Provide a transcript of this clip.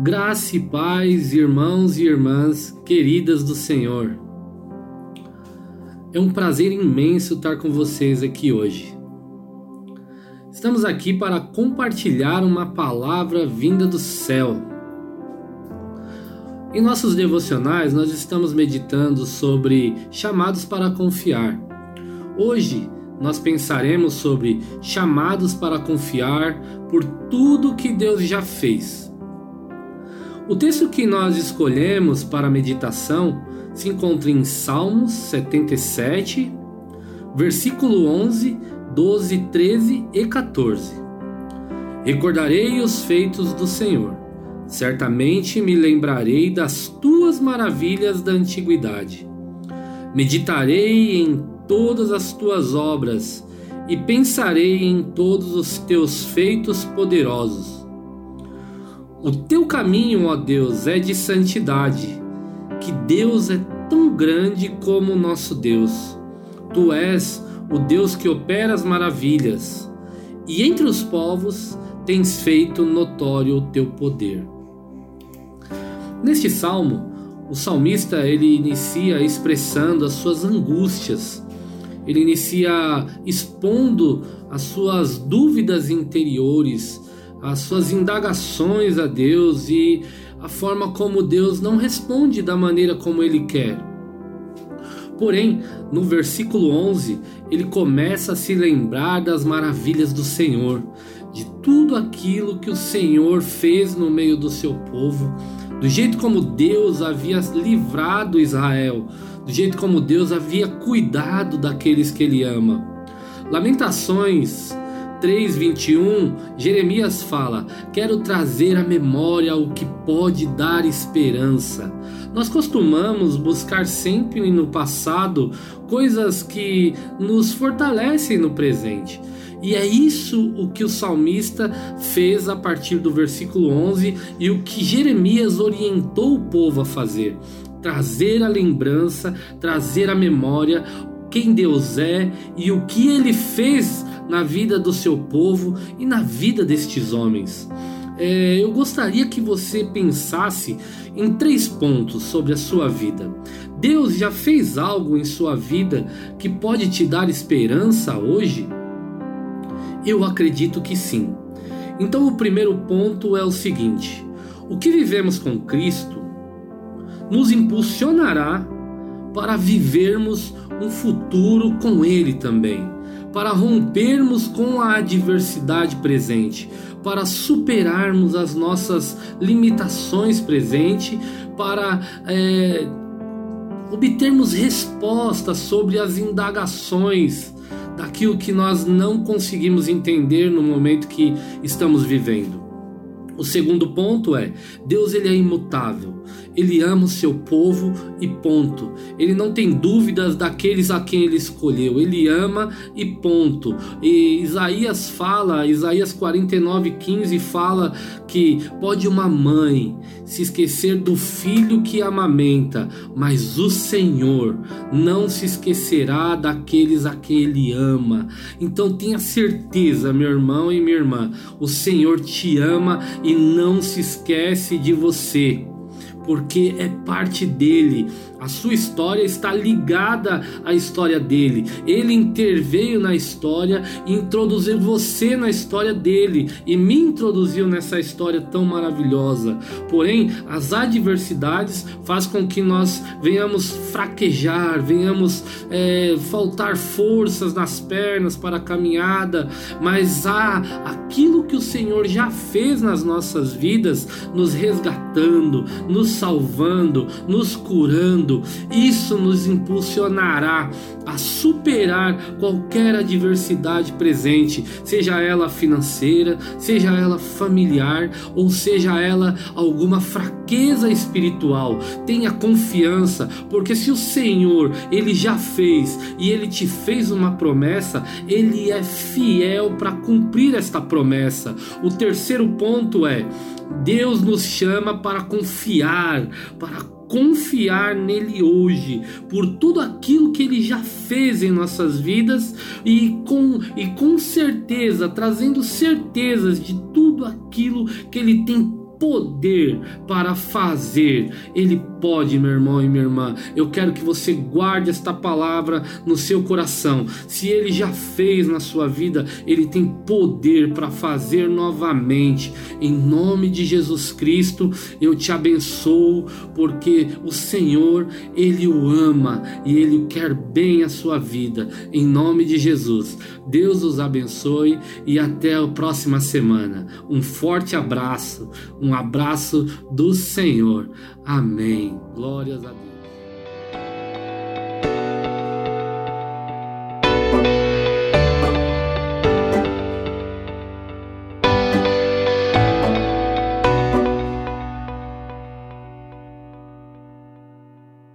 Graça e paz, irmãos e irmãs queridas do Senhor. É um prazer imenso estar com vocês aqui hoje. Estamos aqui para compartilhar uma palavra vinda do céu. Em nossos devocionais, nós estamos meditando sobre chamados para confiar. Hoje, nós pensaremos sobre chamados para confiar por tudo que Deus já fez o texto que nós escolhemos para a meditação se encontra em Salmos 77, versículo 11, 12, 13 e 14. Recordarei os feitos do Senhor, certamente me lembrarei das tuas maravilhas da antiguidade. Meditarei em todas as tuas obras e pensarei em todos os teus feitos poderosos. O teu caminho, ó Deus, é de santidade, que Deus é tão grande como o nosso Deus. Tu és o Deus que opera as maravilhas, e entre os povos tens feito notório o teu poder. Neste salmo, o salmista ele inicia expressando as suas angústias. Ele inicia expondo as suas dúvidas interiores, as suas indagações a Deus e a forma como Deus não responde da maneira como ele quer. Porém, no versículo 11, ele começa a se lembrar das maravilhas do Senhor, de tudo aquilo que o Senhor fez no meio do seu povo, do jeito como Deus havia livrado Israel, do jeito como Deus havia cuidado daqueles que ele ama. Lamentações 3:21, Jeremias fala: "Quero trazer à memória o que pode dar esperança". Nós costumamos buscar sempre no passado coisas que nos fortalecem no presente. E é isso o que o salmista fez a partir do versículo 11 e o que Jeremias orientou o povo a fazer. Trazer a lembrança, trazer a memória quem Deus é e o que ele fez na vida do seu povo e na vida destes homens. É, eu gostaria que você pensasse em três pontos sobre a sua vida. Deus já fez algo em sua vida que pode te dar esperança hoje? Eu acredito que sim. Então, o primeiro ponto é o seguinte: o que vivemos com Cristo nos impulsionará para vivermos um futuro com Ele também para rompermos com a adversidade presente, para superarmos as nossas limitações presentes, para é, obtermos respostas sobre as indagações daquilo que nós não conseguimos entender no momento que estamos vivendo. O segundo ponto é: Deus ele é imutável. Ele ama o seu povo e ponto. Ele não tem dúvidas daqueles a quem ele escolheu. Ele ama e ponto. E Isaías fala, Isaías 49:15 fala que pode uma mãe se esquecer do filho que amamenta, mas o Senhor não se esquecerá daqueles a quem ele ama. Então tenha certeza, meu irmão e minha irmã, o Senhor te ama e não se esquece de você porque é parte dele. A sua história está ligada à história dele. Ele interveio na história e introduziu você na história dele e me introduziu nessa história tão maravilhosa. Porém, as adversidades faz com que nós venhamos fraquejar, venhamos é, faltar forças nas pernas para a caminhada, mas há aquilo que o Senhor já fez nas nossas vidas, nos resgatando, nos salvando, nos curando. Isso nos impulsionará a superar qualquer adversidade presente, seja ela financeira, seja ela familiar ou seja ela alguma fraqueza espiritual. Tenha confiança, porque se o Senhor, ele já fez e ele te fez uma promessa, ele é fiel para cumprir esta promessa. O terceiro ponto é Deus nos chama para confiar, para confiar nele hoje, por tudo aquilo que ele já fez em nossas vidas e com, e com certeza, trazendo certezas de tudo aquilo que ele tem poder para fazer. Ele pode, meu irmão e minha irmã. Eu quero que você guarde esta palavra no seu coração. Se ele já fez na sua vida, ele tem poder para fazer novamente. Em nome de Jesus Cristo, eu te abençoo, porque o Senhor, ele o ama e ele quer bem a sua vida. Em nome de Jesus. Deus os abençoe e até a próxima semana. Um forte abraço, um abraço do Senhor. Amém. Glórias a Deus.